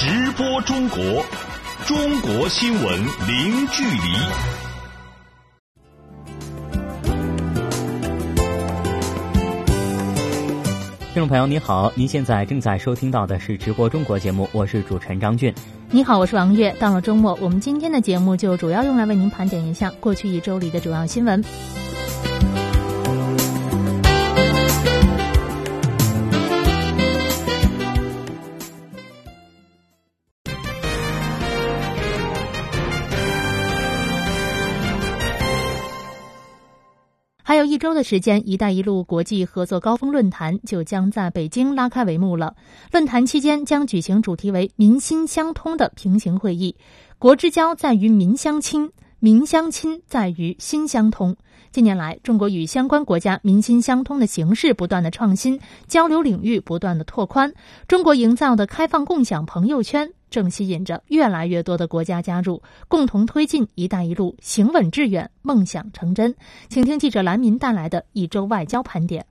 直播中国，中国新闻零距离。听众朋友，你好，您现在正在收听到的是直播中国节目，我是主持人张俊。你好，我是王悦。到了周末，我们今天的节目就主要用来为您盘点一下过去一周里的主要新闻。一周的时间，“一带一路”国际合作高峰论坛就将在北京拉开帷幕了。论坛期间将举行主题为“民心相通”的平行会议。国之交在于民相亲，民相亲在于心相通。近年来，中国与相关国家民心相通的形式不断的创新，交流领域不断的拓宽，中国营造的开放共享朋友圈。正吸引着越来越多的国家加入，共同推进“一带一路”行稳致远、梦想成真。请听记者兰民带来的一周外交盘点。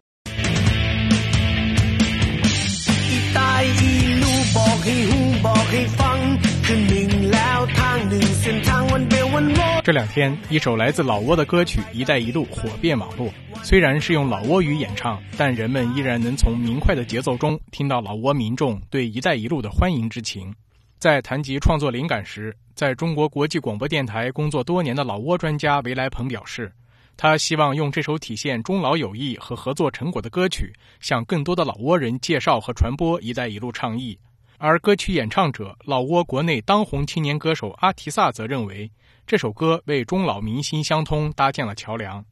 这两天，一首来自老挝的歌曲《一带一路》火遍网络。虽然是用老挝语演唱，但人们依然能从明快的节奏中听到老挝民众对“一带一路”的欢迎之情。在谈及创作灵感时，在中国国际广播电台工作多年的老挝专家维莱鹏表示，他希望用这首体现中老友谊和合作成果的歌曲，向更多的老挝人介绍和传播“一带一路”倡议。而歌曲演唱者老挝国内当红青年歌手阿提萨则认为，这首歌为中老民心相通搭建了桥梁。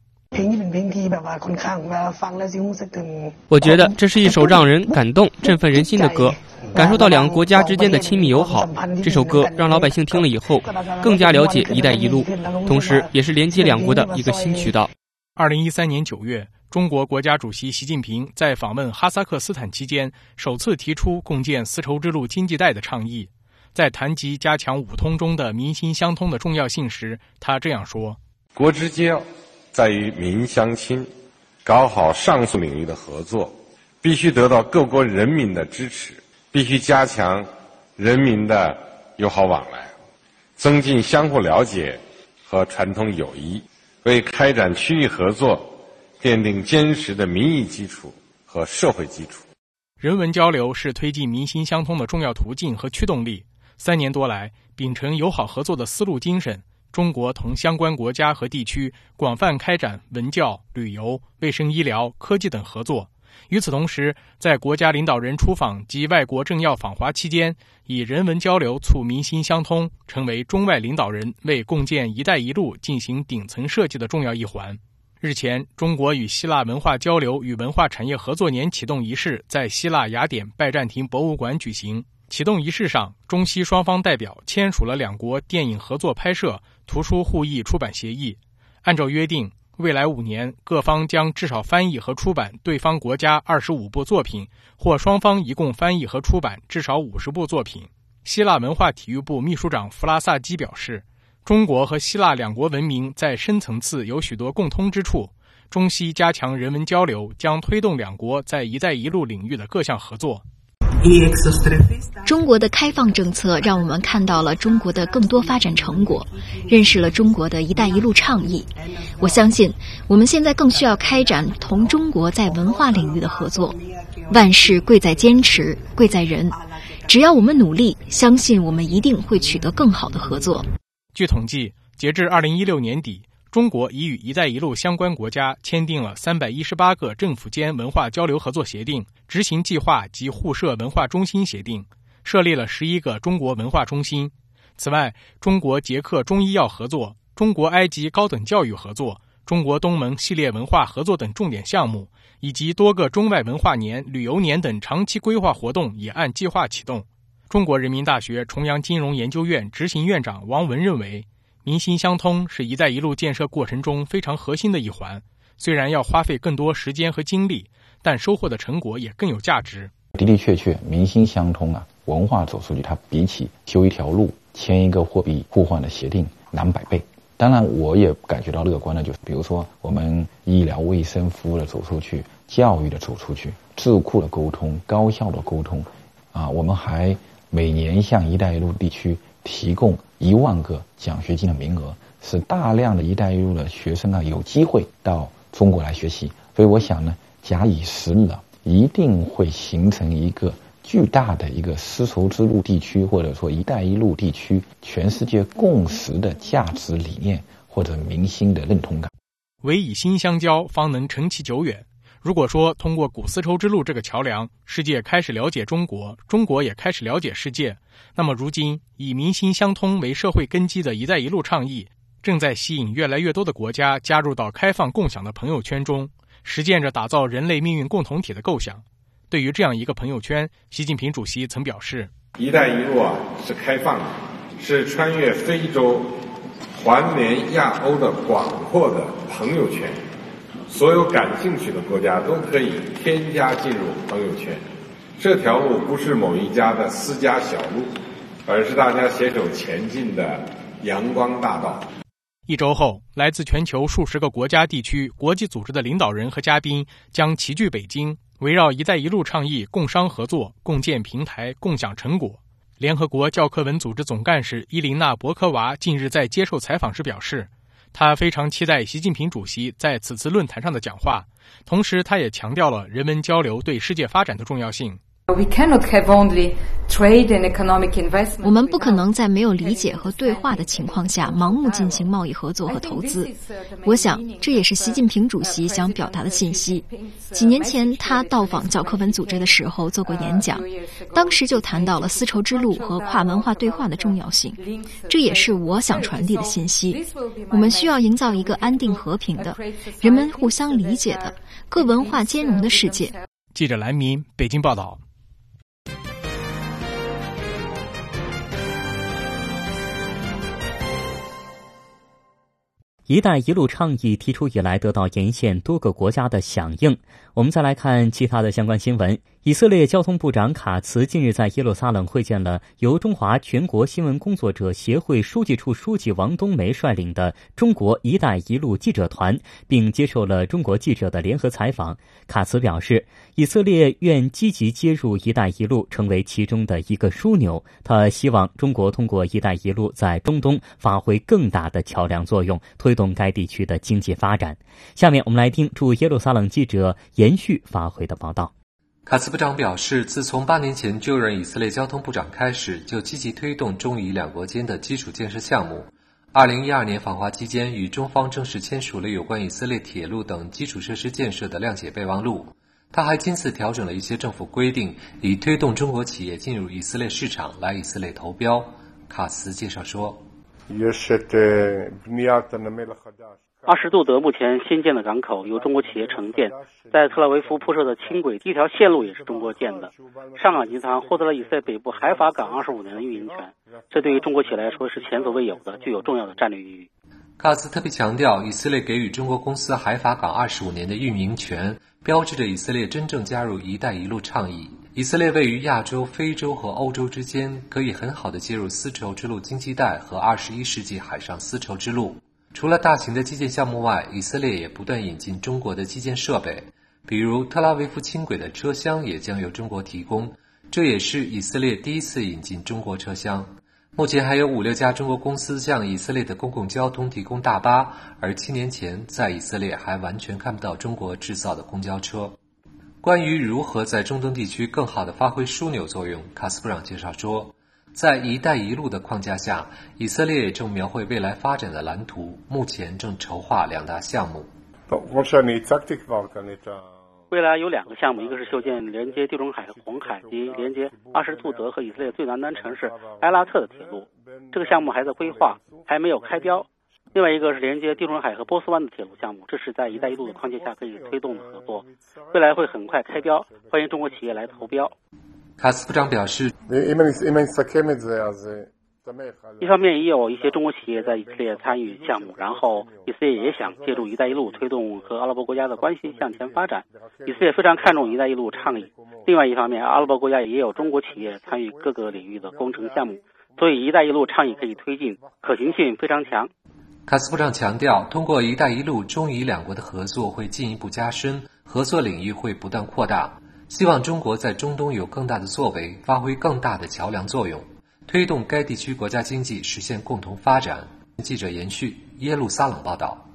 我觉得这是一首让人感动、振奋人心的歌。感受到两个国家之间的亲密友好，这首歌让老百姓听了以后更加了解“一带一路”，同时也是连接两国的一个新渠道。二零一三年九月，中国国家主席习近平在访问哈萨克斯坦期间，首次提出共建丝绸之路经济带的倡议。在谈及加强五通中的民心相通的重要性时，他这样说：“国之交在于民相亲，搞好上述领域的合作，必须得到各国人民的支持。”必须加强人民的友好往来，增进相互了解和传统友谊，为开展区域合作奠定坚实的民意基础和社会基础。人文交流是推进民心相通的重要途径和驱动力。三年多来，秉承友好合作的思路精神，中国同相关国家和地区广泛开展文教、旅游、卫生医疗、科技等合作。与此同时，在国家领导人出访及外国政要访华期间，以人文交流促民心相通，成为中外领导人为共建“一带一路”进行顶层设计的重要一环。日前，中国与希腊文化交流与文化产业合作年启动仪式在希腊雅典拜占庭博物馆举行。启动仪式上，中西双方代表签署了两国电影合作拍摄、图书互译出版协议。按照约定。未来五年，各方将至少翻译和出版对方国家二十五部作品，或双方一共翻译和出版至少五十部作品。希腊文化体育部秘书长弗拉萨基表示，中国和希腊两国文明在深层次有许多共通之处，中西加强人文交流将推动两国在“一带一路”领域的各项合作。中国的开放政策让我们看到了中国的更多发展成果，认识了中国的一带一路倡议。我相信，我们现在更需要开展同中国在文化领域的合作。万事贵在坚持，贵在人。只要我们努力，相信我们一定会取得更好的合作。据统计，截至二零一六年底。中国已与“一带一路”相关国家签订了三百一十八个政府间文化交流合作协定、执行计划及互设文化中心协定，设立了十一个中国文化中心。此外，中国捷克中医药合作、中国埃及高等教育合作、中国东盟系列文化合作等重点项目，以及多个中外文化年、旅游年等长期规划活动也按计划启动。中国人民大学重阳金融研究院执行院长王文认为。民心相通是一带一路建设过程中非常核心的一环，虽然要花费更多时间和精力，但收获的成果也更有价值。的的确确，民心相通啊，文化走出去，它比起修一条路、签一个货币互换的协定难百倍。当然，我也感觉到乐观的，就是比如说我们医疗卫生服务的走出去，教育的走出去，智库的沟通、高效的沟通，啊，我们还每年向“一带一路”地区提供一万个奖学金的名额，使大量的一带一路的学生啊有机会到中国来学习。所以我想呢，假以时日啊，一定会形成一个巨大的一个丝绸之路地区，或者说“一带一路”地区全世界共识的价值理念或者民心的认同感。唯以心相交，方能成其久远。如果说通过古丝绸之路这个桥梁，世界开始了解中国，中国也开始了解世界，那么如今以民心相通为社会根基的一带一路倡议，正在吸引越来越多的国家加入到开放共享的朋友圈中，实践着打造人类命运共同体的构想。对于这样一个朋友圈，习近平主席曾表示：“一带一路啊，是开放的，是穿越非洲、环连亚欧的广阔的朋友圈。”所有感兴趣的国家都可以添加进入朋友圈。这条路不是某一家的私家小路，而是大家携手前进的阳光大道。一周后，来自全球数十个国家、地区、国际组织的领导人和嘉宾将齐聚北京，围绕“一带一路”倡议共商合作、共建平台、共享成果。联合国教科文组织总干事伊琳娜·博科娃近日在接受采访时表示。他非常期待习近平主席在此次论坛上的讲话，同时他也强调了人文交流对世界发展的重要性。我们不可能在没有理解和对话的情况下盲目进行贸易合作和投资。我想，这也是习近平主席想表达的信息。几年前，他到访教科文组织的时候做过演讲，当时就谈到了丝绸之路和跨文化对话的重要性。这也是我想传递的信息。我们需要营造一个安定和平的、人们互相理解的、各文化兼容的世界。记者蓝明北京报道。“一带一路”倡议提出以来，得到沿线多个国家的响应。我们再来看其他的相关新闻。以色列交通部长卡茨近日在耶路撒冷会见了由中华全国新闻工作者协会书记处书记王冬梅率领的中国“一带一路”记者团，并接受了中国记者的联合采访。卡茨表示，以色列愿积极接入“一带一路”，成为其中的一个枢纽。他希望中国通过“一带一路”在中东发挥更大的桥梁作用，推动该地区的经济发展。下面我们来听驻耶路撒冷记者延续发回的报道。卡茨部长表示，自从八年前就任以色列交通部长开始，就积极推动中以两国间的基础建设项目。二零一二年访华期间，与中方正式签署了有关以色列铁路等基础设施建设的谅解备忘录。他还亲自调整了一些政府规定，以推动中国企业进入以色列市场，来以色列投标。卡茨介绍说。阿什杜德目前新建的港口由中国企业承建，在特拉维夫铺设的轻轨第一条线路也是中国建的。上港集团获得了以色列北部海法港二十五年的运营权，这对于中国企业来说是前所未有的，具有重要的战略意义。卡斯特别强调，以色列给予中国公司海法港二十五年的运营权，标志着以色列真正加入“一带一路”倡议。以色列位于亚洲、非洲和欧洲之间，可以很好的接入丝绸之路经济带和二十一世纪海上丝绸之路。除了大型的基建项目外，以色列也不断引进中国的基建设备，比如特拉维夫轻轨的车厢也将由中国提供，这也是以色列第一次引进中国车厢。目前还有五六家中国公司向以色列的公共交通提供大巴，而七年前在以色列还完全看不到中国制造的公交车。关于如何在中东地区更好地发挥枢纽作用，卡斯布朗介绍说。在“一带一路”的框架下，以色列正描绘未来发展的蓝图，目前正筹划两大项目。未来有两个项目，一个是修建连接地中海和红海及连接阿什杜德和以色列最南端城市埃拉特的铁路，这个项目还在规划，还没有开标。另外一个是连接地中海和波斯湾的铁路项目，这是在“一带一路”的框架下可以推动的合作，未来会很快开标，欢迎中国企业来投标。卡斯部长表示，一方面也有一些中国企业在以色列参与项目，然后以色列也想借助“一带一路”推动和阿拉伯国家的关系向前发展。以色列非常看重“一带一路”倡议。另外一方面，阿拉伯国家也有中国企业参与各个领域的工程项目，所以“一带一路”倡议可以推进，可行性非常强。卡斯部长强调，通过“一带一路”，中以两国的合作会进一步加深，合作领域会不断扩大。希望中国在中东有更大的作为，发挥更大的桥梁作用，推动该地区国家经济实现共同发展。记者延续耶路撒冷报道。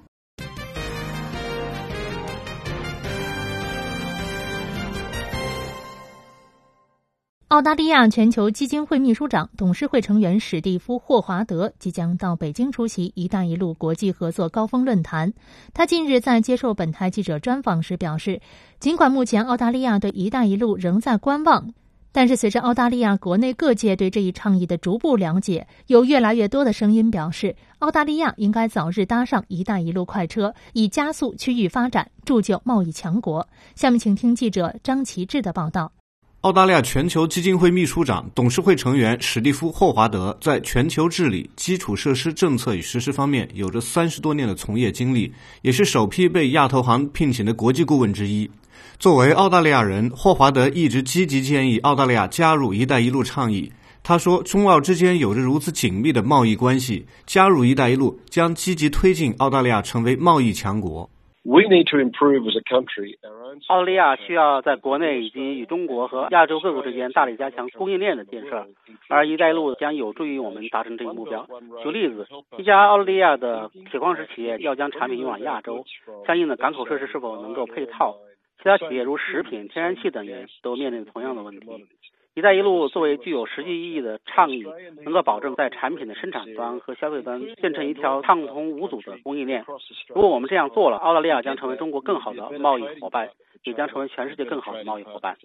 澳大利亚全球基金会秘书长、董事会成员史蒂夫·霍华德即将到北京出席“一带一路”国际合作高峰论坛。他近日在接受本台记者专访时表示，尽管目前澳大利亚对“一带一路”仍在观望，但是随着澳大利亚国内各界对这一倡议的逐步了解，有越来越多的声音表示，澳大利亚应该早日搭上“一带一路”快车，以加速区域发展，铸就贸易强国。下面请听记者张其志的报道。澳大利亚全球基金会秘书长、董事会成员史蒂夫·霍华德在全球治理、基础设施政策与实施方面有着三十多年的从业经历，也是首批被亚投行聘请的国际顾问之一。作为澳大利亚人，霍华德一直积极建议澳大利亚加入“一带一路”倡议。他说：“中澳之间有着如此紧密的贸易关系，加入‘一带一路’将积极推进澳大利亚成为贸易强国。” We need to improve as a country. 澳大利亚需要在国内以及与中国和亚洲各国之间大力加强供应链的建设，而“一带一路”将有助于我们达成这一目标。举例子，一家澳大利亚的铁矿石企业要将产品运往亚洲，相应的港口设施是否能够配套？其他企业如食品、天然气等也都面临同样的问题。“一带一路”作为具有实际意义的倡议，能够保证在产品的生产端和消费端建成一条畅通无阻的供应链。如果我们这样做了，澳大利亚将成为中国更好的贸易伙伴，也将成为全世界更好的贸易伙伴。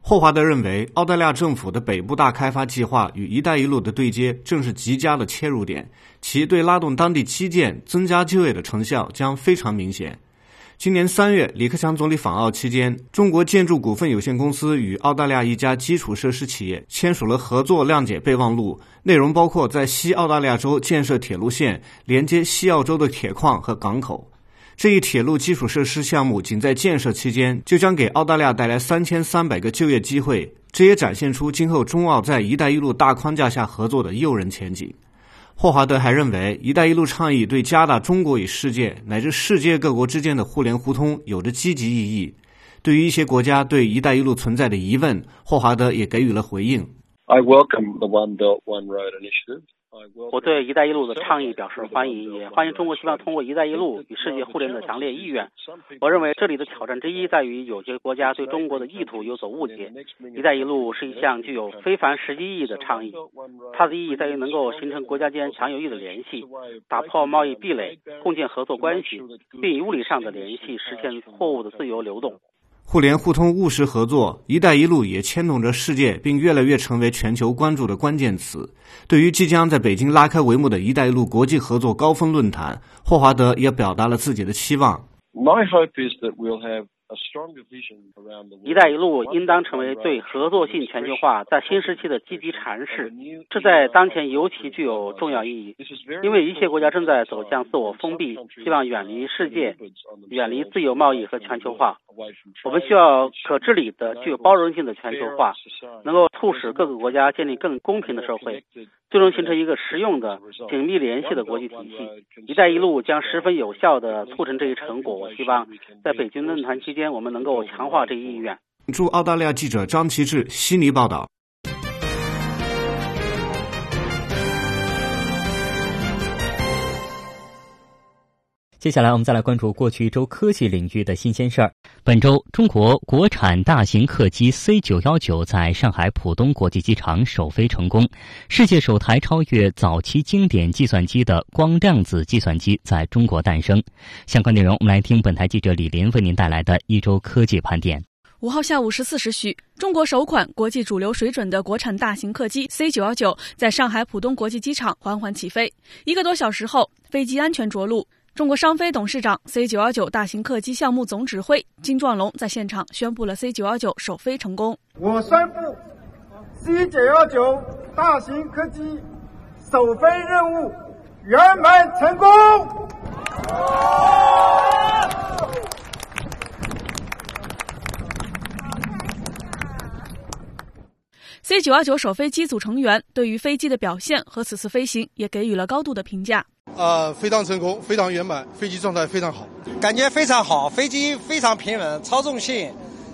霍华德认为，澳大利亚政府的北部大开发计划与“一带一路”的对接，正是极佳的切入点，其对拉动当地基建、增加就业的成效将非常明显。今年三月，李克强总理访澳期间，中国建筑股份有限公司与澳大利亚一家基础设施企业签署了合作谅解备忘录，内容包括在西澳大利亚州建设铁路线，连接西澳洲的铁矿和港口。这一铁路基础设施项目仅在建设期间，就将给澳大利亚带来三千三百个就业机会，这也展现出今后中澳在“一带一路”大框架下合作的诱人前景。霍华德还认为，“一带一路”倡议对加大中国与世界乃至世界各国之间的互联互通有着积极意义。对于一些国家对“一带一路”存在的疑问，霍华德也给予了回应。I welcome the One Belt One Road initiative. 我对“一带一路”的倡议表示欢迎，也欢迎中国希望通过“一带一路”与世界互联的强烈意愿。我认为这里的挑战之一在于有些国家对中国的意图有所误解。“一带一路”是一项具有非凡实际意义的倡议，它的意义在于能够形成国家间强有力的联系，打破贸易壁垒，共建合作关系，并以物理上的联系实现货物的自由流动。互联互通、务实合作，“一带一路”也牵动着世界，并越来越成为全球关注的关键词。对于即将在北京拉开帷幕的一带一路国际合作高峰论坛，霍华德也表达了自己的期望。My hope is that we'll have. 一带一路应当成为对合作性全球化在新时期的积极阐释，这在当前尤其具有重要意义，因为一些国家正在走向自我封闭，希望远离世界，远离自由贸易和全球化。我们需要可治理的、具有包容性的全球化，能够促使各个国家建立更公平的社会，就能形成一个实用的、紧密联系的国际体系。一带一路将十分有效地促成这一成果。我希望在北京论坛期。间，我们能够强化这一意愿。驻澳大利亚记者张其志悉尼报道。接下来，我们再来关注过去一周科技领域的新鲜事儿。本周，中国国产大型客机 C 九幺九在上海浦东国际机场首飞成功，世界首台超越早期经典计算机的光量子计算机在中国诞生。相关内容，我们来听本台记者李林为您带来的一周科技盘点。五号下午十四时许，中国首款国际主流水准的国产大型客机 C 九幺九在上海浦东国际机场缓缓起飞。一个多小时后，飞机安全着陆。中国商飞董事长、C 九幺九大型客机项目总指挥金壮龙在现场宣布了 C 九幺九首飞成功。我宣布，C 九幺九大型客机首飞任务圆满成功。C 九幺九首飞机组成员对于飞机的表现和此次飞行也给予了高度的评价。呃，非常成功，非常圆满，飞机状态非常好，感觉非常好，飞机非常平稳，操纵性、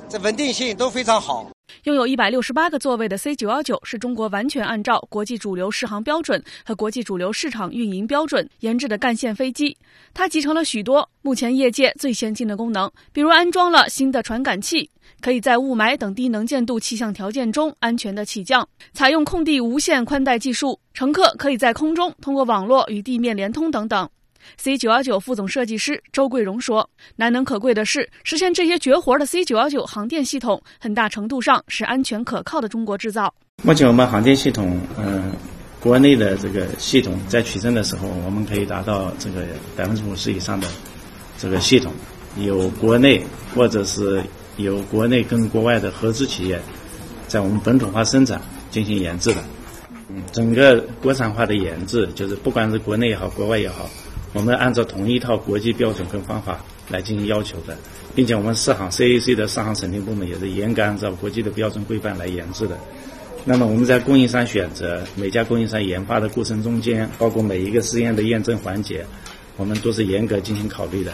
这稳定性都非常好。拥有一百六十八个座位的 C 九幺九是中国完全按照国际主流适航标准和国际主流市场运营标准研制的干线飞机。它集成了许多目前业界最先进的功能，比如安装了新的传感器，可以在雾霾等低能见度气象条件中安全的起降；采用空地无线宽带技术，乘客可以在空中通过网络与地面连通等等。C 九幺九副总设计师周桂荣说：“难能可贵的是，实现这些绝活的 C 九幺九航电系统，很大程度上是安全可靠的中国制造。目前我们航电系统，嗯，国内的这个系统在取证的时候，我们可以达到这个百分之五十以上的这个系统，有国内或者是有国内跟国外的合资企业，在我们本土化生产进行研制的。嗯，整个国产化的研制，就是不管是国内也好，国外也好。”我们按照同一套国际标准跟方法来进行要求的，并且我们试航 CAC 的试航审定部门也是严格按照国际的标准规范来研制的。那么我们在供应商选择每家供应商研发的过程中间，包括每一个试验的验证环节，我们都是严格进行考虑的。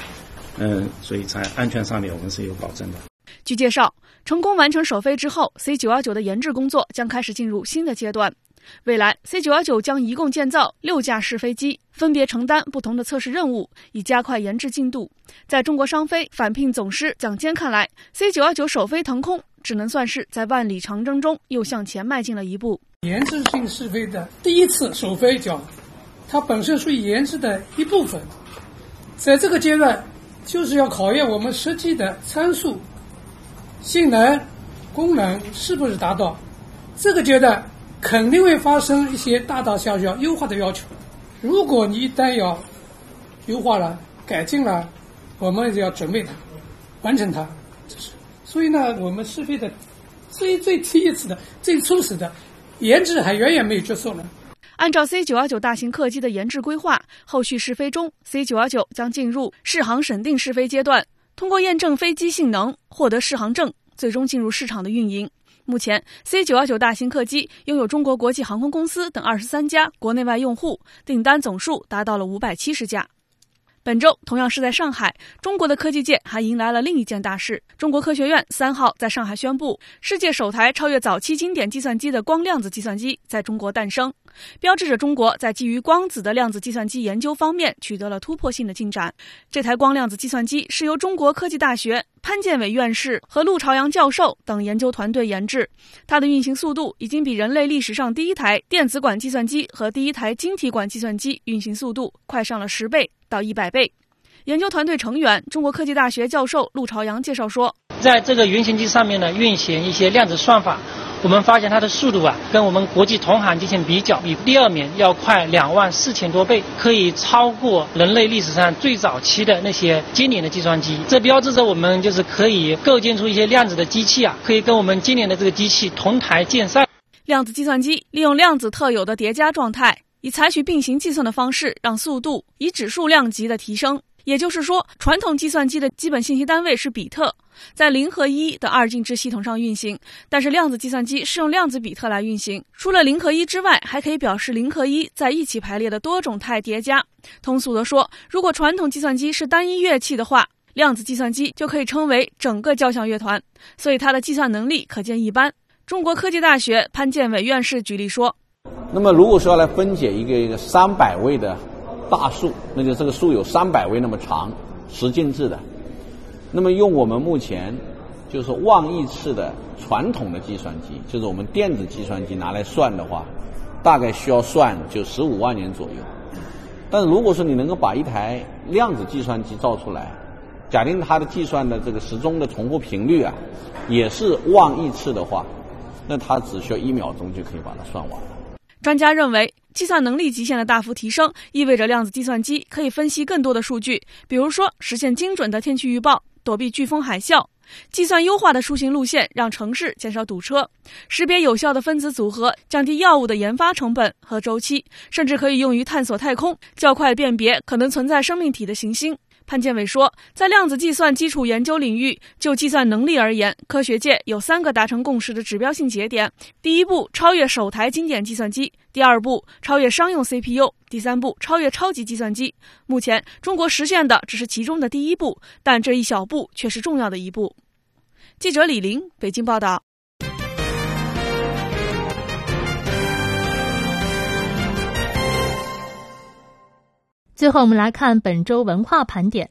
嗯，所以在安全上面我们是有保证的。据介绍，成功完成首飞之后，C 九幺九的研制工作将开始进入新的阶段。未来，C 九幺九将一共建造六架试飞机，分别承担不同的测试任务，以加快研制进度。在中国商飞返聘总师蒋坚看来，C 九幺九首飞腾空，只能算是在万里长征中又向前迈进了一步。研制性试飞的第一次首飞角，它本身属于研制的一部分，在这个阶段，就是要考验我们实际的参数、性能、功能是不是达到。这个阶段。肯定会发生一些大大小小优化的要求。如果你一旦要优化了、改进了，我们就要准备它，完成它。这是所以呢，我们试飞的最最第一次的、最初始的研制还远远没有结束呢。按照 C 九幺九大型客机的研制规划，后续试飞中，C 九幺九将进入试航审定试飞阶段，通过验证飞机性能，获得试航证，最终进入市场的运营。目前，C 九幺九大型客机拥有中国国际航空公司等二十三家国内外用户，订单总数达到了五百七十架。本周同样是在上海，中国的科技界还迎来了另一件大事。中国科学院三号在上海宣布，世界首台超越早期经典计算机的光量子计算机在中国诞生，标志着中国在基于光子的量子计算机研究方面取得了突破性的进展。这台光量子计算机是由中国科技大学潘建伟院士和陆朝阳教授等研究团队研制，它的运行速度已经比人类历史上第一台电子管计算机和第一台晶体管计算机运行速度快上了十倍。到一百倍。研究团队成员、中国科技大学教授陆朝阳介绍说，在这个原型机上面呢，运行一些量子算法，我们发现它的速度啊，跟我们国际同行进行比较，比第二名要快两万四千多倍，可以超过人类历史上最早期的那些经典的计算机。这标志着我们就是可以构建出一些量子的机器啊，可以跟我们今年的这个机器同台竞赛。量子计算机利用量子特有的叠加状态。以采取并行计算的方式，让速度以指数量级的提升。也就是说，传统计算机的基本信息单位是比特，在零和一的二进制系统上运行；但是量子计算机是用量子比特来运行。除了零和一之外，还可以表示零和一在一起排列的多种态叠加。通俗的说，如果传统计算机是单一乐器的话，量子计算机就可以称为整个交响乐团。所以它的计算能力可见一斑。中国科技大学潘建伟院士举例说。那么，如果说要来分解一个一个三百位的大数，那就这个数有三百位那么长，十进制的，那么用我们目前就是万亿次的传统的计算机，就是我们电子计算机拿来算的话，大概需要算就十五万年左右。但是如果说你能够把一台量子计算机造出来，假定它的计算的这个时钟的重复频率啊，也是万亿次的话，那它只需要一秒钟就可以把它算完了。专家认为，计算能力极限的大幅提升，意味着量子计算机可以分析更多的数据，比如说实现精准的天气预报，躲避飓风海啸；计算优化的出行路线，让城市减少堵车；识别有效的分子组合，降低药物的研发成本和周期，甚至可以用于探索太空，较快辨别可能存在生命体的行星。潘建伟说，在量子计算基础研究领域，就计算能力而言，科学界有三个达成共识的指标性节点：第一步，超越首台经典计算机；第二步，超越商用 CPU；第三步，超越超级计算机。目前，中国实现的只是其中的第一步，但这一小步却是重要的一步。记者李玲，北京报道。最后，我们来看本周文化盘点。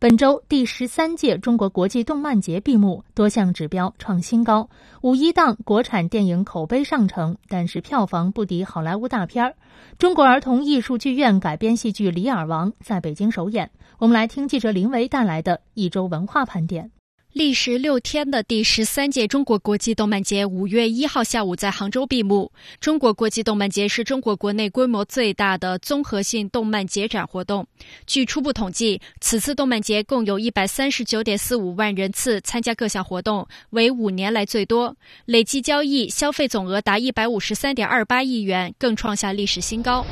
本周第十三届中国国际动漫节闭幕，多项指标创新高。五一档国产电影口碑上乘，但是票房不敌好莱坞大片儿。中国儿童艺术剧院改编戏剧《李尔王》在北京首演。我们来听记者林维带来的一周文化盘点。历时六天的第十三届中国国际动漫节五月一号下午在杭州闭幕。中国国际动漫节是中国国内规模最大的综合性动漫节展活动。据初步统计，此次动漫节共有一百三十九点四五万人次参加各项活动，为五年来最多。累计交易消费总额达一百五十三点二八亿元，更创下历史新高。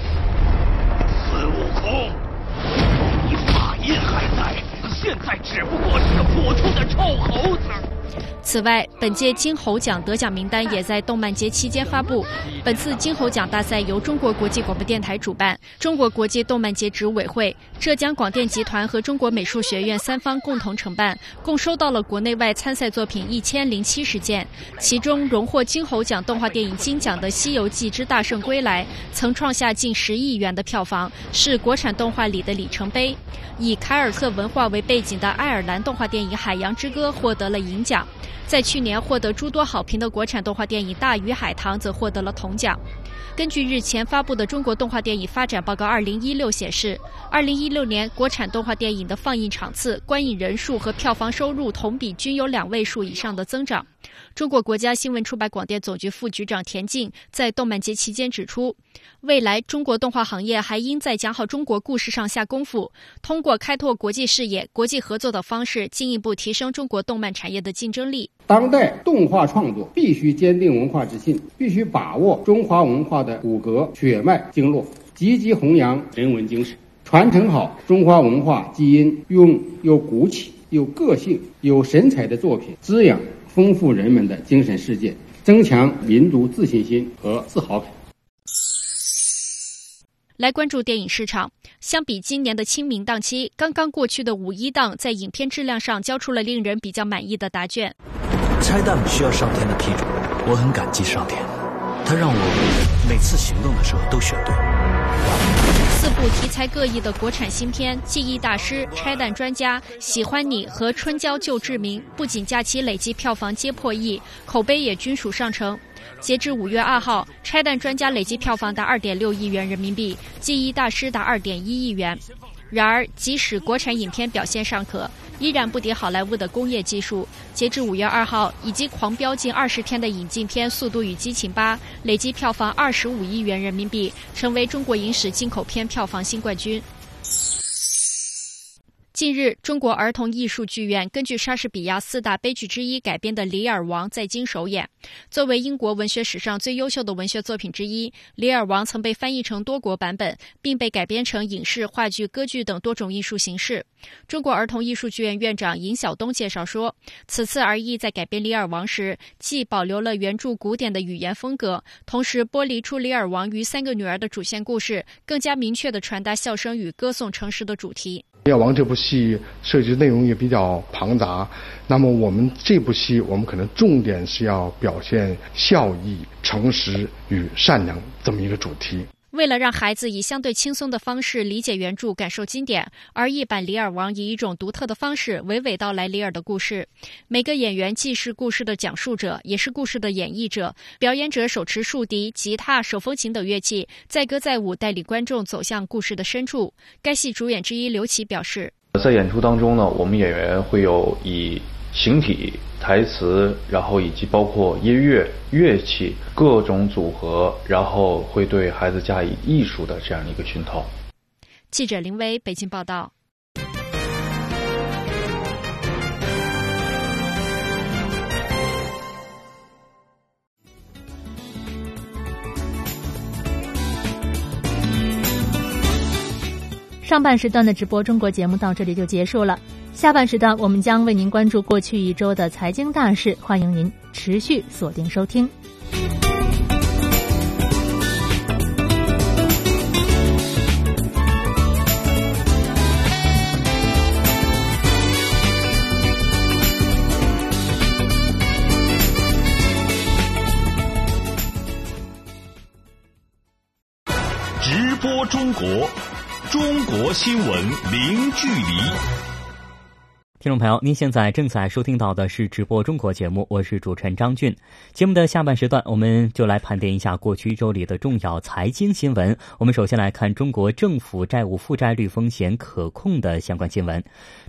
现在只不过是个普通的臭猴子。此外，本届金猴奖得奖名单也在动漫节期间发布。本次金猴奖大赛由中国国际广播电台主办，中国国际动漫节执委会、浙江广电集团和中国美术学院三方共同承办，共收到了国内外参赛作品一千零七十件。其中，荣获金猴奖动画电影金奖的《西游记之大圣归来》曾创下近十亿元的票房，是国产动画里的里程碑。以凯尔特文化为背景的爱尔兰动画电影《海洋之歌》获得了银奖。在去年获得诸多好评的国产动画电影《大鱼海棠》则获得了铜奖。根据日前发布的《中国动画电影发展报告 （2016）》显示，，2016年国产动画电影的放映场次、观影人数和票房收入同比均有两位数以上的增长。中国国家新闻出版广电总局副局长田静在动漫节期间指出，未来中国动画行业还应在讲好中国故事上下功夫，通过开拓国际视野、国际合作的方式，进一步提升中国动漫产业的竞争力。当代动画创作必须坚定文化自信，必须把握中华文化的骨骼、血脉、经络，积极弘扬人文精神，传承好中华文化基因，用有骨气、有个性、有神采的作品滋养。丰富人们的精神世界，增强民族自信心和自豪感。来关注电影市场，相比今年的清明档期，刚刚过去的五一档在影片质量上交出了令人比较满意的答卷。拆弹需要上天的批准，我很感激上天，他让我每次行动的时候都选对。四部题材各异的国产新片《记忆大师》《拆弹专家》《喜欢你》和《春娇救志明》，不仅假期累计票房皆破亿，口碑也均属上乘。截至五月二号，《拆弹专家》累计票房达二点六亿元人民币，《记忆大师》达二点一亿元。然而，即使国产影片表现尚可。依然不敌好莱坞的工业技术。截至五月二号，以及狂飙近二十天的引进片《速度与激情八》，累计票房二十五亿元人民币，成为中国影史进口片票房新冠军。近日，中国儿童艺术剧院根据莎士比亚四大悲剧之一改编的《李尔王》在京首演。作为英国文学史上最优秀的文学作品之一，《李尔王》曾被翻译成多国版本，并被改编成影视、话剧、歌剧等多种艺术形式。中国儿童艺术剧院院长尹晓东介绍说，此次儿艺在改编《李尔王》时，既保留了原著古典的语言风格，同时剥离出李尔王与三个女儿的主线故事，更加明确地传达笑声与歌颂诚实的主题。《药王》这部戏涉及内容也比较庞杂，那么我们这部戏，我们可能重点是要表现孝义、诚实与善良这么一个主题。为了让孩子以相对轻松的方式理解原著、感受经典，而一版《李尔王》以一种独特的方式娓娓道来李尔的故事。每个演员既是故事的讲述者，也是故事的演绎者。表演者手持竖笛、吉他、手风琴等乐器，载歌载舞，带领观众走向故事的深处。该戏主演之一刘琦表示：“在演出当中呢，我们演员会有以。”形体、台词，然后以及包括音乐、乐器各种组合，然后会对孩子加以艺术的这样一个熏陶。记者林威北京报道。上半时段的直播中国节目到这里就结束了。下半时段我们将为您关注过去一周的财经大事欢迎您持续锁定收听。直播中国中国新闻零距离。听众朋友，您现在正在收听到的是直播中国节目，我是主持人张俊。节目的下半时段，我们就来盘点一下过去一周里的重要财经新闻。我们首先来看中国政府债务负债率风险可控的相关新闻。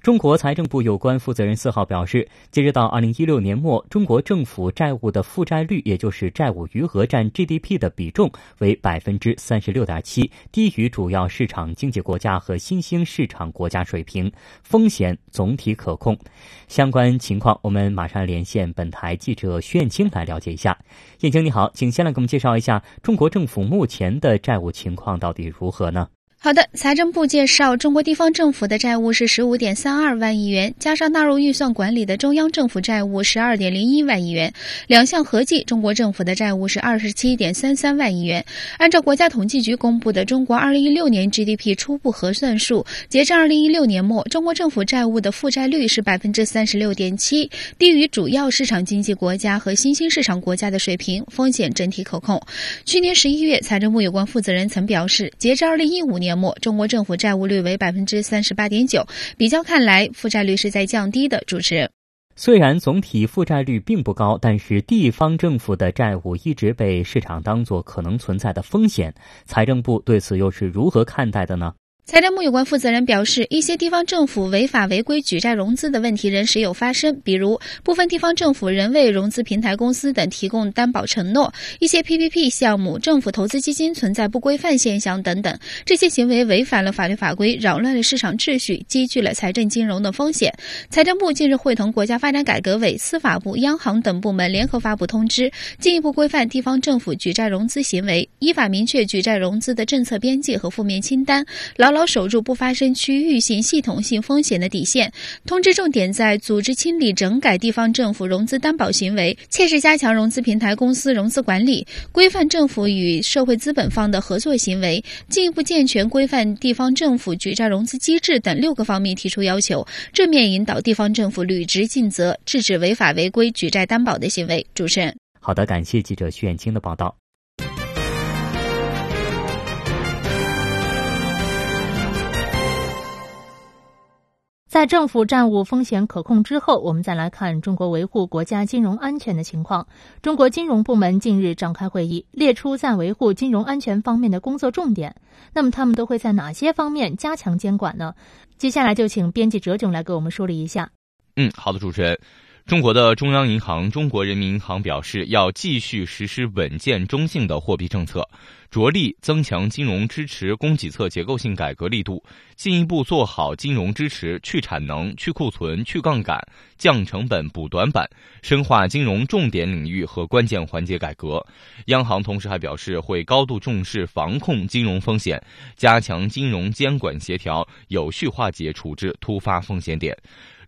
中国财政部有关负责人四号表示，截止到二零一六年末，中国政府债务的负债率，也就是债务余额占 GDP 的比重为百分之三十六点七，低于主要市场经济国家和新兴市场国家水平，风险总体。可可控，相关情况我们马上连线本台记者徐艳青来了解一下。燕青你好，请先来给我们介绍一下中国政府目前的债务情况到底如何呢？好的，财政部介绍，中国地方政府的债务是十五点三二万亿元，加上纳入预算管理的中央政府债务十二点零一万亿元，两项合计，中国政府的债务是二十七点三三万亿元。按照国家统计局公布的中国二零一六年 GDP 初步核算数，截至二零一六年末，中国政府债务的负债率是百分之三十六点七，低于主要市场经济国家和新兴市场国家的水平，风险整体可控。去年十一月，财政部有关负责人曾表示，截至二零一五年。年末，中国政府债务率为百分之三十八点九。比较看来，负债率是在降低的。主持人，虽然总体负债率并不高，但是地方政府的债务一直被市场当作可能存在的风险。财政部对此又是如何看待的呢？财政部有关负责人表示，一些地方政府违法违规举债融资的问题仍时有发生，比如部分地方政府仍为融资平台公司等提供担保承诺；一些 PPP 项目、政府投资基金存在不规范现象等等。这些行为违反了法律法规，扰乱了市场秩序，积聚了财政金融的风险。财政部近日会同国家发展改革委、司法部、央行等部门联合发布通知，进一步规范地方政府举债融资行为，依法明确举债融资的政策边界和负面清单，牢牢。牢守住不发生区域性、系统性风险的底线。通知重点在组织清理整改地方政府融资担保行为，切实加强融资平台公司融资管理，规范政府与社会资本方的合作行为，进一步健全规范地方政府举债融资机制等六个方面提出要求，正面引导地方政府履职尽责，制止违法违规举债担保的行为。主持人，好的，感谢记者徐远清的报道。在政府债务风险可控之后，我们再来看中国维护国家金融安全的情况。中国金融部门近日召开会议，列出在维护金融安全方面的工作重点。那么，他们都会在哪些方面加强监管呢？接下来就请编辑哲炯来给我们梳理一下。嗯，好的，主持人。中国的中央银行中国人民银行表示，要继续实施稳健中性的货币政策，着力增强金融支持供给侧结构性改革力度，进一步做好金融支持去产能、去库存、去杠杆、降成本、补短板，深化金融重点领域和关键环节改革。央行同时还表示，会高度重视防控金融风险，加强金融监管协调，有序化解处置突发风险点。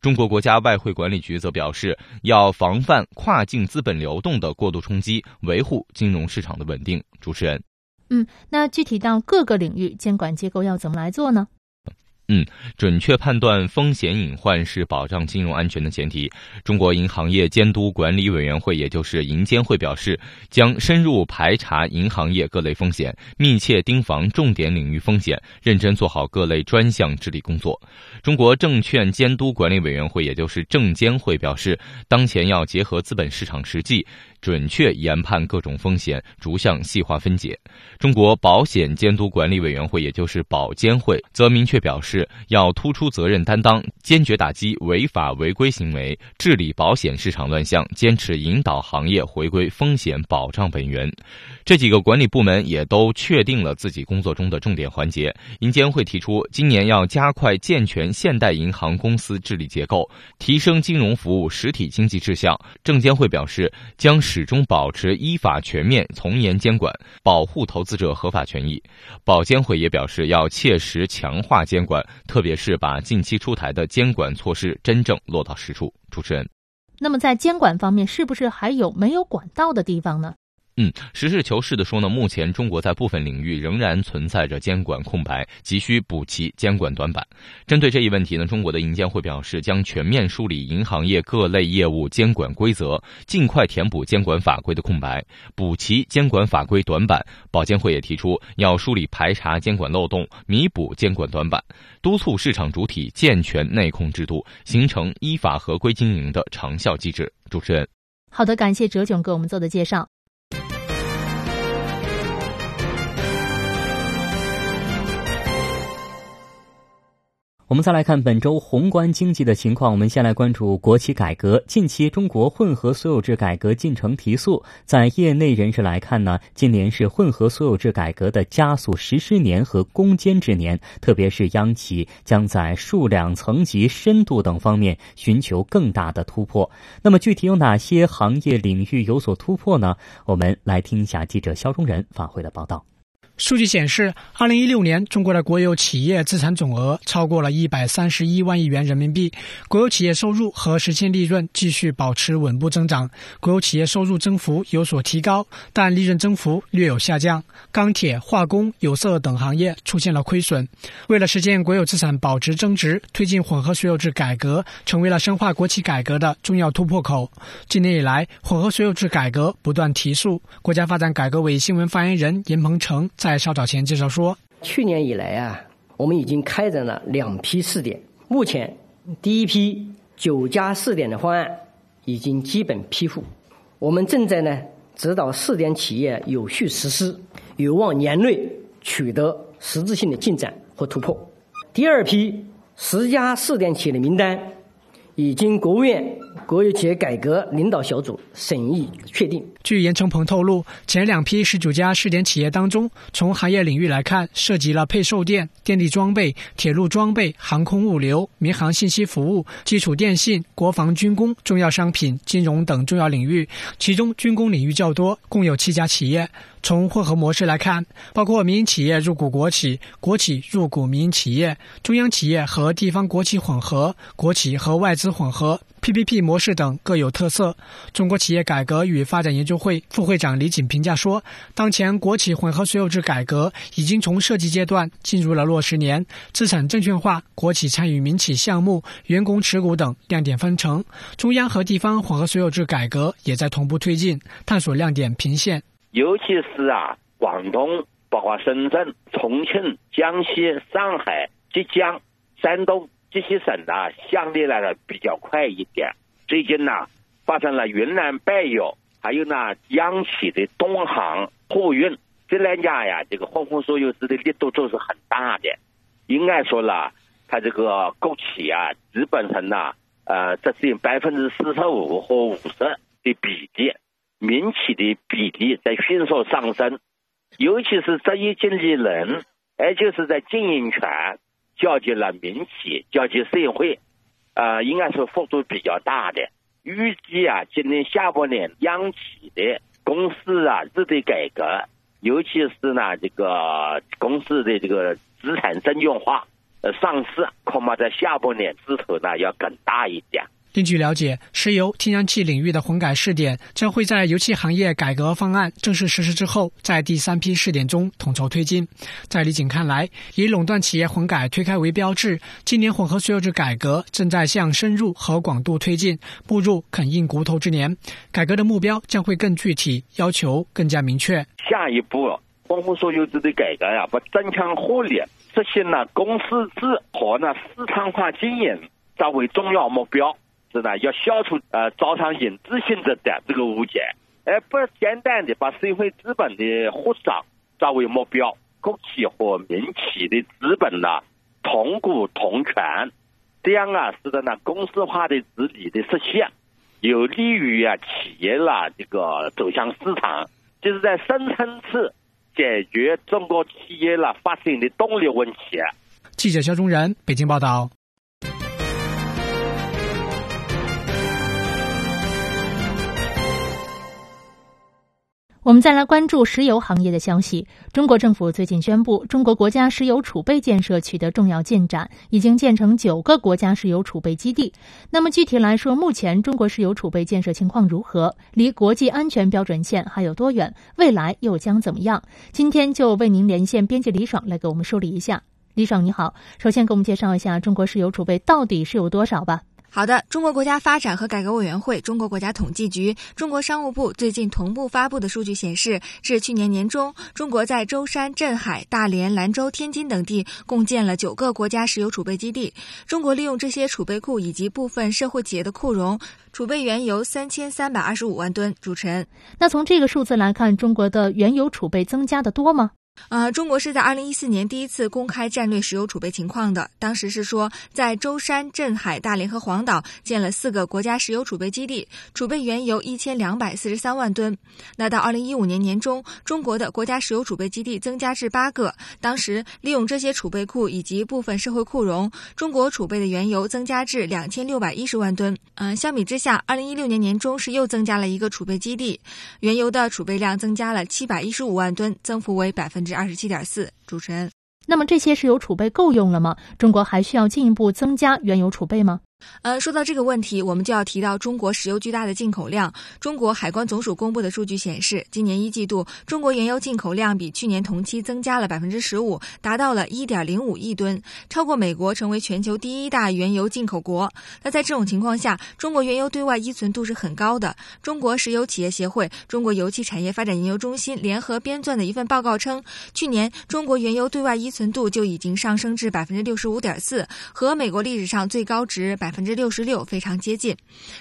中国国家外汇管理局则表示，要防范跨境资本流动的过度冲击，维护金融市场的稳定。主持人，嗯，那具体到各个领域，监管机构要怎么来做呢？嗯，准确判断风险隐患是保障金融安全的前提。中国银行业监督管理委员会，也就是银监会表示，将深入排查银行业各类风险，密切盯防重点领域风险，认真做好各类专项治理工作。中国证券监督管理委员会，也就是证监会表示，当前要结合资本市场实际。准确研判各种风险，逐项细化分解。中国保险监督管理委员会，也就是保监会，则明确表示，要突出责任担当，坚决打击违法违规行为，治理保险市场乱象，坚持引导行业回归风险保障本源。这几个管理部门也都确定了自己工作中的重点环节。银监会提出，今年要加快健全现代银行公司治理结构，提升金融服务实体经济质效。证监会表示，将始终保持依法全面从严监管，保护投资者合法权益。保监会也表示，要切实强化监管，特别是把近期出台的监管措施真正落到实处。主持人，那么在监管方面，是不是还有没有管道的地方呢？嗯，实事求是的说呢，目前中国在部分领域仍然存在着监管空白，急需补齐监管短板。针对这一问题呢，中国的银监会表示将全面梳理银行业各类业务监管规则，尽快填补监管法规的空白，补齐监管法规短板。保监会也提出要梳理排查监管漏洞，弥补监管短板，督促市场主体健全内控制度，形成依法合规经营的长效机制。主持人，好的，感谢哲炯给我们做的介绍。我们再来看本周宏观经济的情况。我们先来关注国企改革。近期中国混合所有制改革进程提速，在业内人士来看呢，今年是混合所有制改革的加速实施年和攻坚之年。特别是央企将在数量、层级、深度等方面寻求更大的突破。那么具体有哪些行业领域有所突破呢？我们来听一下记者肖忠仁发回的报道。数据显示，二零一六年中国的国有企业资产总额超过了一百三十一万亿元人民币，国有企业收入和实现利润继续保持稳步增长，国有企业收入增幅有所提高，但利润增幅略有下降。钢铁、化工、有色等行业出现了亏损。为了实现国有资产保值增值，推进混合所有制改革成为了深化国企改革的重要突破口。今年以来，混合所有制改革不断提速。国家发展改革委新闻发言人严鹏程在在稍早前介绍说，去年以来啊，我们已经开展了两批试点，目前第一批九家试点的方案已经基本批复，我们正在呢指导试点企业有序实施，有望年内取得实质性的进展和突破。第二批十家试点企业的名单。已经国务院国有企业改革领导小组审议确定。据严成鹏透露，前两批十九家试点企业当中，从行业领域来看，涉及了配售电、电力装备、铁路装备、航空物流、民航信息服务、基础电信、国防军工、重要商品、金融等重要领域，其中军工领域较多，共有七家企业。从混合模式来看，包括民营企业入股国企、国企入股民营企业、中央企业和地方国企混合、国企和外资混合、PPP 模式等各有特色。中国企业改革与发展研究会副会长李锦评价说：“当前国企混合所有制改革已经从设计阶段进入了落实年，资产证券化、国企参与民企项目、员工持股等亮点纷呈。中央和地方混合所有制改革也在同步推进，探索亮点频现。”尤其是啊，广东、包括深圳、重庆、江西、上海、浙江、山东这些省呢，相对来说比较快一点。最近呢，发生了云南白药，还有呢，央企的东航货运这两家呀，这个混合所有制的力度都是很大的。应该说了，它这个国企啊，基本上呢，呃，这是有百分之四十五和五十的比例。民企的比例在迅速上升，尤其是职业经理人，而且是在经营权交接了民企，交接社会，呃，应该是幅度比较大的。预计啊，今年下半年央企的公司啊，制的改革，尤其是呢，这个公司的这个资产证券化、呃上市，恐怕在下半年势头呢要更大一点。另据了解，石油、天然气领域的混改试点将会在油气行业改革方案正式实施之后，在第三批试点中统筹推进。在李锦看来，以垄断企业混改推开为标志，今年混合所有制改革正在向深入和广度推进，步入啃硬骨头之年。改革的目标将会更具体，要求更加明确。下一步，混合所有制的改革呀，把增强活力，实现了公司制和呢市场化经营作为重要目标。是呢，要消除呃招商引资性质的这个误解，而不简单的把社会资本的扩张作为目标，国企和民企的资本呢同股同权，这样啊使得呢公司化的治理的实现，有利于啊企业啦这个走向市场，就是在深层次解决中国企业啦发生的动力问题。记者肖忠仁北京报道。我们再来关注石油行业的消息。中国政府最近宣布，中国国家石油储备建设取得重要进展，已经建成九个国家石油储备基地。那么具体来说，目前中国石油储备建设情况如何？离国际安全标准线还有多远？未来又将怎么样？今天就为您连线编辑李爽来给我们梳理一下。李爽你好，首先给我们介绍一下中国石油储备到底是有多少吧。好的，中国国家发展和改革委员会、中国国家统计局、中国商务部最近同步发布的数据显示，至去年年中，中国在舟山、镇海、大连、兰州、天津等地共建了九个国家石油储备基地。中国利用这些储备库以及部分社会企业的库容，储备原油三千三百二十五万吨。主持人，那从这个数字来看，中国的原油储备增加的多吗？呃，中国是在二零一四年第一次公开战略石油储备情况的。当时是说，在舟山、镇海、大连和黄岛建了四个国家石油储备基地，储备原油一千两百四十三万吨。那到二零一五年年中，中国的国家石油储备基地增加至八个。当时利用这些储备库以及部分社会库容，中国储备的原油增加至两千六百一十万吨。嗯，相比之下，二零一六年年中是又增加了一个储备基地，原油的储备量增加了七百一十五万吨，增幅为百分之。是二十七点四，主持人。那么这些石油储备够用了吗？中国还需要进一步增加原油储备吗？呃，说到这个问题，我们就要提到中国石油巨大的进口量。中国海关总署公布的数据显示，今年一季度中国原油进口量比去年同期增加了百分之十五，达到了一点零五亿吨，超过美国，成为全球第一大原油进口国。那在这种情况下，中国原油对外依存度是很高的。中国石油企业协会、中国油气产业发展研究中心联合编撰的一份报告称，去年中国原油对外依存度就已经上升至百分之六十五点四，和美国历史上最高值百。百分之六十六非常接近。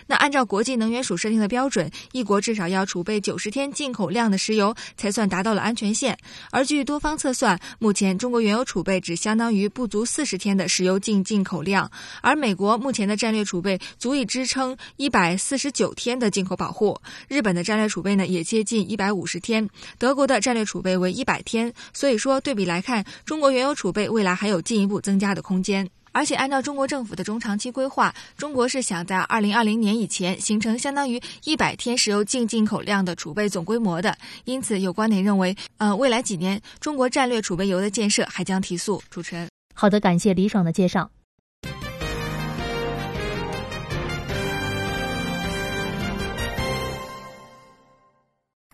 那按照国际能源署设定的标准，一国至少要储备九十天进口量的石油，才算达到了安全线。而据多方测算，目前中国原油储备只相当于不足四十天的石油净进口量。而美国目前的战略储备足以支撑一百四十九天的进口保护。日本的战略储备呢，也接近一百五十天。德国的战略储备为一百天。所以说，对比来看，中国原油储备未来还有进一步增加的空间。而且，按照中国政府的中长期规划，中国是想在二零二零年以前形成相当于一百天石油净进口量的储备总规模的。因此，有观点认为，呃，未来几年中国战略储备油的建设还将提速。主持人，好的，感谢李爽的介绍。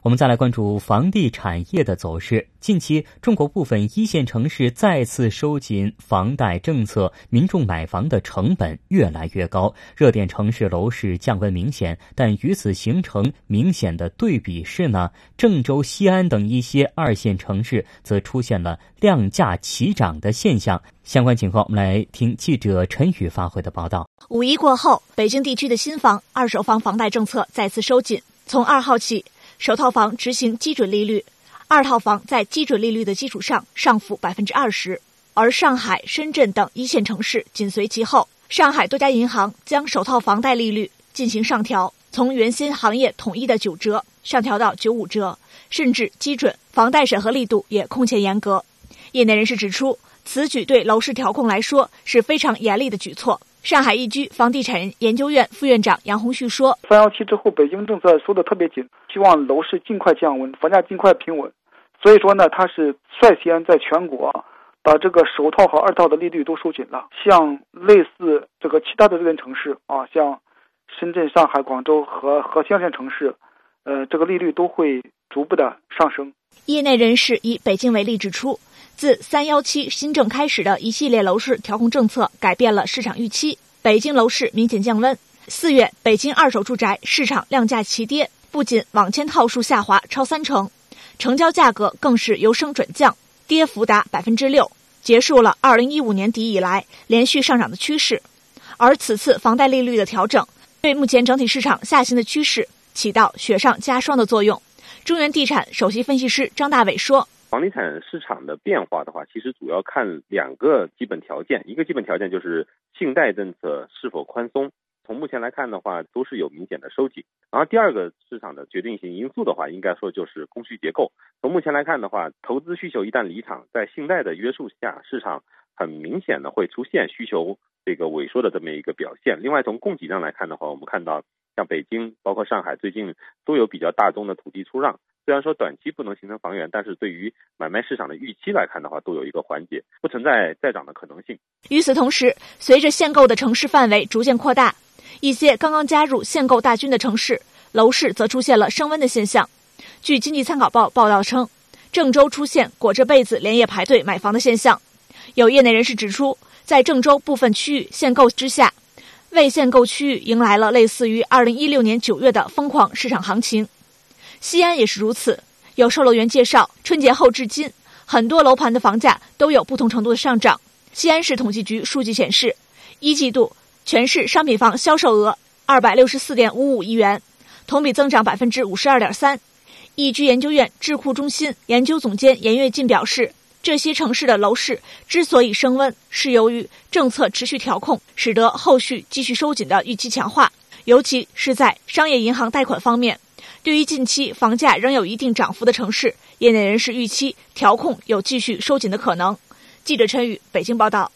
我们再来关注房地产业的走势。近期，中国部分一线城市再次收紧房贷政策，民众买房的成本越来越高。热点城市楼市降温明显，但与此形成明显的对比是呢，郑州、西安等一些二线城市则出现了量价齐涨的现象。相关情况，我们来听记者陈宇发回的报道。五一过后，北京地区的新房、二手房房贷政策再次收紧，从二号起。首套房执行基准利率，二套房在基准利率的基础上上浮百分之二十，而上海、深圳等一线城市紧随其后。上海多家银行将首套房贷利率进行上调，从原先行业统一的九折上调到九五折，甚至基准房贷审核力度也空前严格。业内人士指出，此举对楼市调控来说是非常严厉的举措。上海易居房地产研究院副院长杨红旭说：“三幺七之后，北京政策收的特别紧，希望楼市尽快降温，房价尽快平稳。所以说呢，他是率先在全国把这个首套和二套的利率都收紧了。像类似这个其他的热点城市啊，像深圳、上海、广州和和二线城市，呃，这个利率都会逐步的上升。”业内人士以北京为例指出。自三幺七新政开始的一系列楼市调控政策，改变了市场预期，北京楼市明显降温。四月，北京二手住宅市场量价齐跌，不仅网签套数下滑超三成，成交价格更是由升转降，跌幅达百分之六，结束了二零一五年底以来连续上涨的趋势。而此次房贷利率的调整，对目前整体市场下行的趋势起到雪上加霜的作用。中原地产首席分析师张大伟说。房地产市场的变化的话，其实主要看两个基本条件，一个基本条件就是信贷政策是否宽松，从目前来看的话，都是有明显的收紧。然后第二个市场的决定性因素的话，应该说就是供需结构。从目前来看的话，投资需求一旦离场，在信贷的约束下，市场很明显的会出现需求这个萎缩的这么一个表现。另外，从供给上来看的话，我们看到像北京、包括上海最近都有比较大宗的土地出让。虽然说短期不能形成房源，但是对于买卖市场的预期来看的话，都有一个缓解，不存在再涨的可能性。与此同时，随着限购的城市范围逐渐扩大，一些刚刚加入限购大军的城市楼市则出现了升温的现象。据经济参考报报道称，郑州出现裹着被子连夜排队买房的现象。有业内人士指出，在郑州部分区域限购之下，未限购区域迎来了类似于2016年9月的疯狂市场行情。西安也是如此。有售楼员介绍，春节后至今，很多楼盘的房价都有不同程度的上涨。西安市统计局数据显示，一季度全市商品房销售额264.55亿元，同比增长52.3%。易居研究院智库中心研究总监严跃进表示，这些城市的楼市之所以升温，是由于政策持续调控，使得后续继续收紧的预期强化，尤其是在商业银行贷款方面。对于近期房价仍有一定涨幅的城市，业内人士预期调控有继续收紧的可能。记者陈宇北京报道。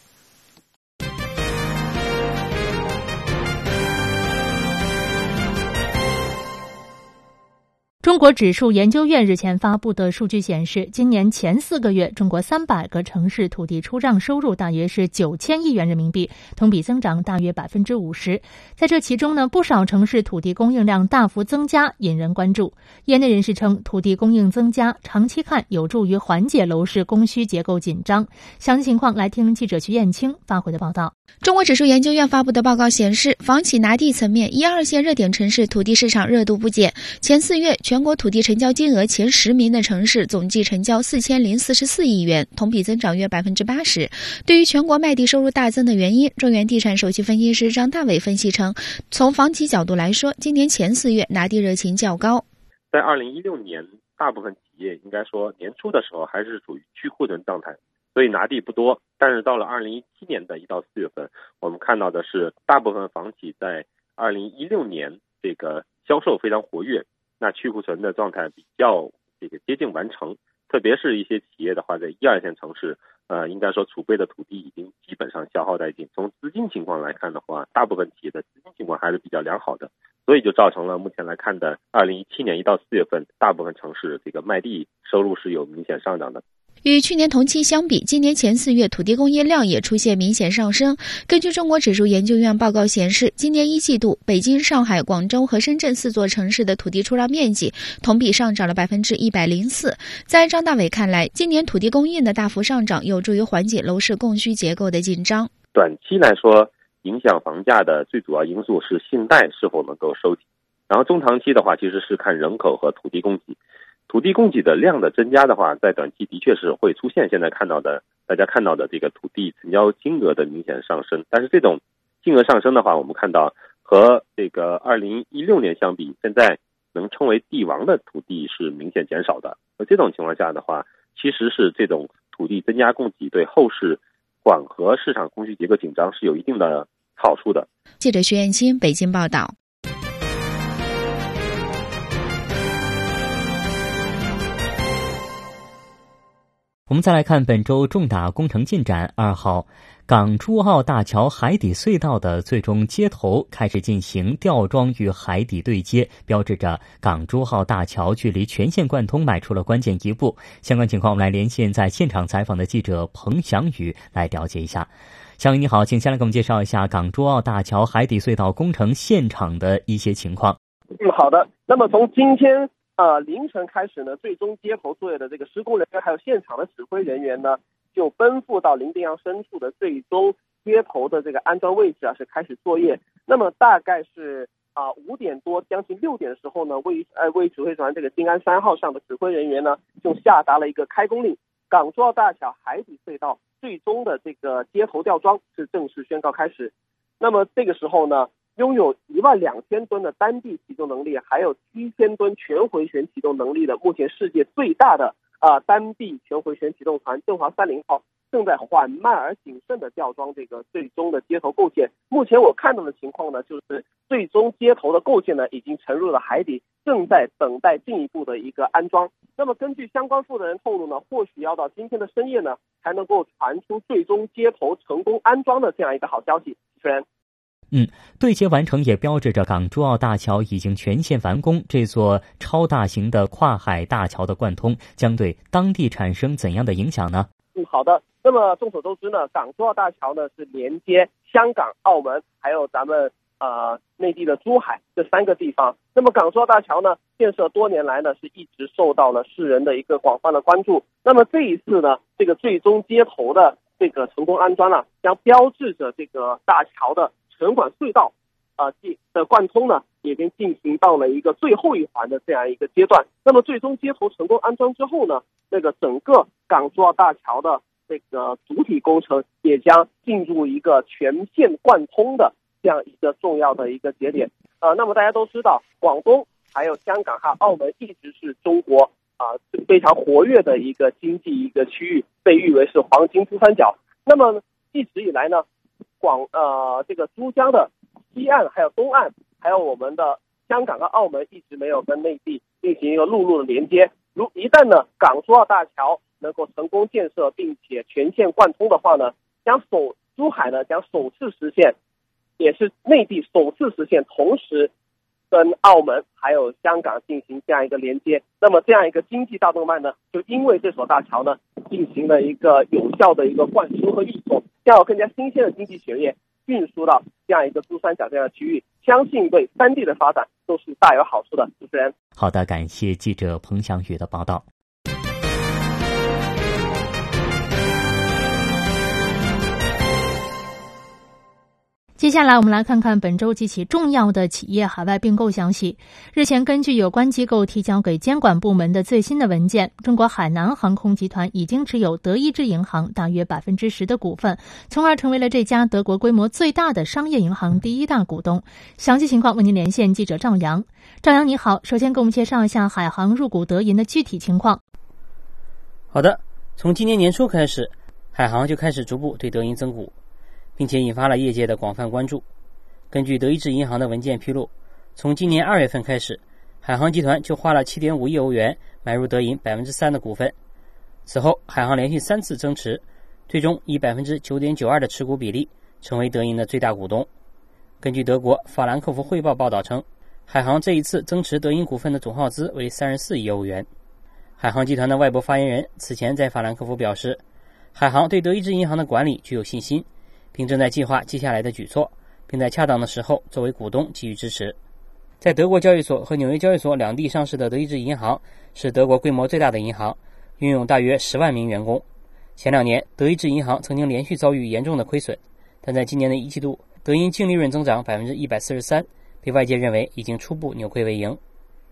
中国指数研究院日前发布的数据显示，今年前四个月，中国三百个城市土地出让收入大约是九千亿元人民币，同比增长大约百分之五十。在这其中呢，不少城市土地供应量大幅增加，引人关注。业内人士称，土地供应增加，长期看有助于缓解楼市供需结构紧张。详细情况，来听记者徐艳青发回的报道。中国指数研究院发布的报告显示，房企拿地层面，一二线热点城市土地市场热度不减。前四月，全国土地成交金额前十名的城市总计成交四千零四十四亿元，同比增长约百分之八十。对于全国卖地收入大增的原因，中原地产首席分析师张大伟分析称，从房企角度来说，今年前四月拿地热情较高。在二零一六年，大部分企业应该说年初的时候还是处于去库存状态。所以拿地不多，但是到了二零一七年的一到四月份，我们看到的是大部分房企在二零一六年这个销售非常活跃，那去库存的状态比较这个接近完成。特别是一些企业的话，在一二线城市，呃，应该说储备的土地已经基本上消耗殆尽。从资金情况来看的话，大部分企业的资金情况还是比较良好的，所以就造成了目前来看的二零一七年一到四月份，大部分城市这个卖地收入是有明显上涨的。与去年同期相比，今年前四月土地供应量也出现明显上升。根据中国指数研究院报告显示，今年一季度，北京、上海、广州和深圳四座城市的土地出让面积同比上涨了百分之一百零四。在张大伟看来，今年土地供应的大幅上涨有助于缓解楼市供需结构的紧张。短期来说，影响房价的最主要因素是信贷是否能够收紧，然后中长期的话，其实是看人口和土地供给。土地供给的量的增加的话，在短期的确是会出现现在看到的，大家看到的这个土地成交金额的明显上升。但是这种金额上升的话，我们看到和这个二零一六年相比，现在能称为地王的土地是明显减少的。那这种情况下的话，其实是这种土地增加供给对后市缓和市场供需结构紧张是有一定的好处的。记者徐艳青北京报道。我们再来看本周重大工程进展。二号，港珠澳大桥海底隧道的最终接头开始进行吊装与海底对接，标志着港珠澳大桥距离全线贯通迈出了关键一步。相关情况，我们来连线在现场采访的记者彭翔宇来了解一下。翔宇你好，请先来给我们介绍一下港珠澳大桥海底隧道工程现场的一些情况。嗯，好的。那么从今天。呃，凌晨开始呢，最终接头作业的这个施工人员还有现场的指挥人员呢，就奔赴到林定洋深处的最终接头的这个安装位置啊，是开始作业。那么大概是啊五点多，将近六点的时候呢，位于呃位于指挥船这个静安三号上的指挥人员呢，就下达了一个开工令，港珠澳大桥海底隧道最终的这个接头吊装是正式宣告开始。那么这个时候呢。拥有一万两千吨的单臂启动能力，还有七千吨全回旋启动能力的目前世界最大的啊单臂全回旋启动船“振华三零号”正在缓慢而谨慎的吊装这个最终的接头构件。目前我看到的情况呢，就是最终接头的构件呢已经沉入了海底，正在等待进一步的一个安装。那么根据相关负责人透露呢，或许要到今天的深夜呢才能够传出最终接头成功安装的这样一个好消息。主持人。嗯，对接完成也标志着港珠澳大桥已经全线完工。这座超大型的跨海大桥的贯通，将对当地产生怎样的影响呢？嗯，好的。那么众所周知呢，港珠澳大桥呢是连接香港、澳门，还有咱们呃内地的珠海这三个地方。那么港珠澳大桥呢建设多年来呢是一直受到了世人的一个广泛的关注。那么这一次呢，这个最终接头的这个成功安装呢，将标志着这个大桥的。城管隧道，啊进，的贯通呢，已经进行到了一个最后一环的这样一个阶段。那么最终接头成功安装之后呢，那个整个港珠澳大桥的这个主体工程也将进入一个全线贯通的这样一个重要的一个节点。呃，那么大家都知道，广东还有香港还有澳门一直是中国啊非常活跃的一个经济一个区域，被誉为是黄金珠三角。那么一直以来呢。广呃，这个珠江的西岸还有东岸，还有我们的香港和澳门一直没有跟内地进行一个陆路的连接。如一旦呢港珠澳大桥能够成功建设，并且全线贯通的话呢，将首珠海呢将首次实现，也是内地首次实现同时。跟澳门还有香港进行这样一个连接，那么这样一个经济大动脉呢，就因为这所大桥呢，进行了一个有效的一个灌输和运送，将有更加新鲜的经济血液运输到这样一个珠三角这样的区域，相信对三地的发展都是大有好处的。主持人，好的，感谢记者彭翔宇的报道。接下来，我们来看看本周几起重要的企业海外并购消息。日前，根据有关机构提交给监管部门的最新的文件，中国海南航空集团已经持有德意志银行大约百分之十的股份，从而成为了这家德国规模最大的商业银行第一大股东。详细情况为您连线记者赵阳。赵阳，你好，首先给我们介绍一下海航入股德银的具体情况。好的，从今年年初开始，海航就开始逐步对德银增股。并且引发了业界的广泛关注。根据德意志银行的文件披露，从今年二月份开始，海航集团就花了七点五亿欧元买入德银百分之三的股份。此后，海航连续三次增持，最终以百分之九点九二的持股比例成为德银的最大股东。根据德国法兰克福汇报报道称，海航这一次增持德银股份的总耗资为三十四亿欧元。海航集团的外部发言人此前在法兰克福表示，海航对德意志银行的管理具有信心。并正在计划接下来的举措，并在恰当的时候作为股东给予支持。在德国交易所和纽约交易所两地上市的德意志银行是德国规模最大的银行，拥有大约十万名员工。前两年，德意志银行曾经连续遭遇严重的亏损，但在今年的一季度，德银净利润增长百分之一百四十三，被外界认为已经初步扭亏为盈。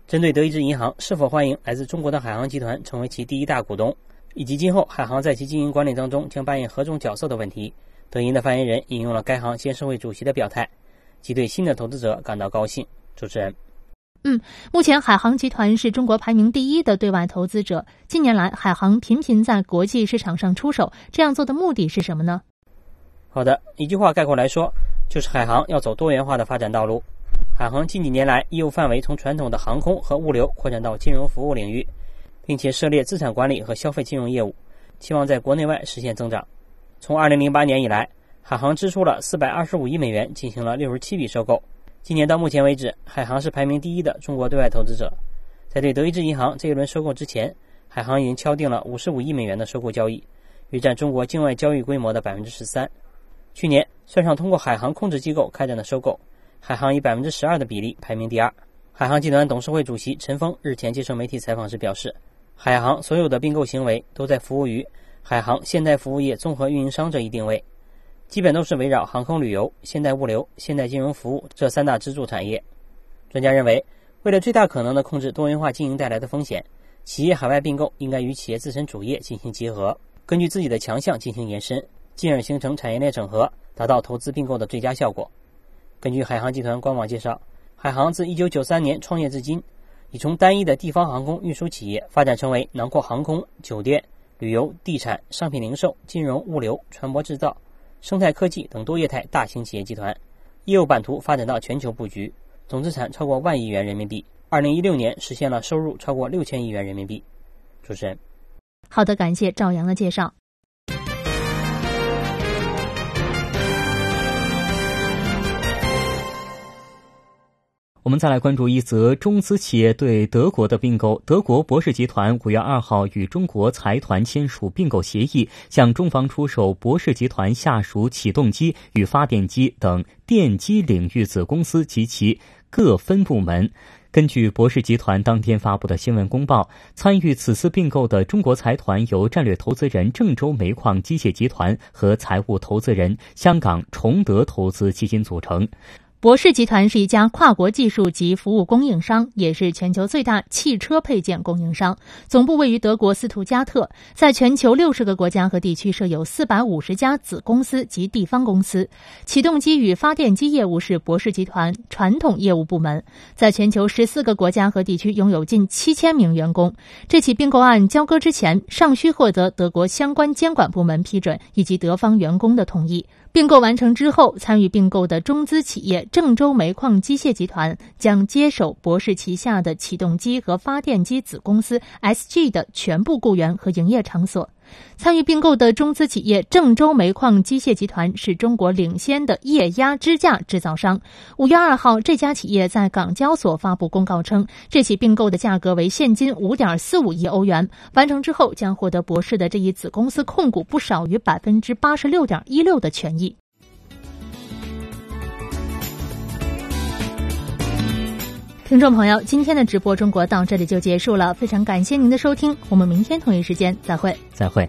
针对德意志银行是否欢迎来自中国的海航集团成为其第一大股东，以及今后海航在其经营管理当中将扮演何种角色的问题。德银的发言人引用了该行监事会主席的表态，即对新的投资者感到高兴。主持人，嗯，目前海航集团是中国排名第一的对外投资者。近年来，海航频频在国际市场上出手，这样做的目的是什么呢？好的，一句话概括来说，就是海航要走多元化的发展道路。海航近几年来业务范围从传统的航空和物流扩展到金融服务领域，并且涉猎资产管理和消费金融业务，期望在国内外实现增长。从2008年以来，海航支出了425亿美元，进行了67笔收购。今年到目前为止，海航是排名第一的中国对外投资者。在对德意志银行这一轮收购之前，海航已经敲定了55亿美元的收购交易，约占中国境外交易规模的13%。去年算上通过海航控制机构开展的收购，海航以12%的比例排名第二。海航集团董事会主席陈峰日前接受媒体采访时表示，海航所有的并购行为都在服务于。海航现代服务业综合运营商这一定位，基本都是围绕航空旅游、现代物流、现代金融服务这三大支柱产业。专家认为，为了最大可能的控制多元化经营带来的风险，企业海外并购应该与企业自身主业进行结合，根据自己的强项进行延伸，进而形成产业链整合，达到投资并购的最佳效果。根据海航集团官网介绍，海航自1993年创业至今，已从单一的地方航空运输企业发展成为囊括航空、酒店。旅游、地产、商品零售、金融、物流、船舶制造、生态科技等多业态大型企业集团，业务版图发展到全球布局，总资产超过万亿元人民币。二零一六年实现了收入超过六千亿元人民币。主持人，好的，感谢赵阳的介绍。我们再来关注一则中资企业对德国的并购。德国博士集团五月二号与中国财团签署并购协议，向中方出售博士集团下属启动机与发电机等电机领域子公司及其各分部门。根据博士集团当天发布的新闻公报，参与此次并购的中国财团由战略投资人郑州煤矿机械集团和财务投资人香港崇德投资基金组成。博士集团是一家跨国技术及服务供应商，也是全球最大汽车配件供应商。总部位于德国斯图加特，在全球六十个国家和地区设有四百五十家子公司及地方公司。启动机与发电机业务是博士集团传统业务部门，在全球十四个国家和地区拥有近七千名员工。这起并购案交割之前，尚需获得德国相关监管部门批准以及德方员工的同意。并购完成之后，参与并购的中资企业郑州煤矿机械集团将接手博士旗下的启动机和发电机子公司 SG 的全部雇员和营业场所。参与并购的中资企业郑州煤矿机械集团是中国领先的液压支架制造商。五月二号，这家企业在港交所发布公告称，这起并购的价格为现金五点四五亿欧元。完成之后，将获得博士的这一子公司控股不少于百分之八十六点一六的权益。听众朋友，今天的直播中国到这里就结束了，非常感谢您的收听，我们明天同一时间再会，再会。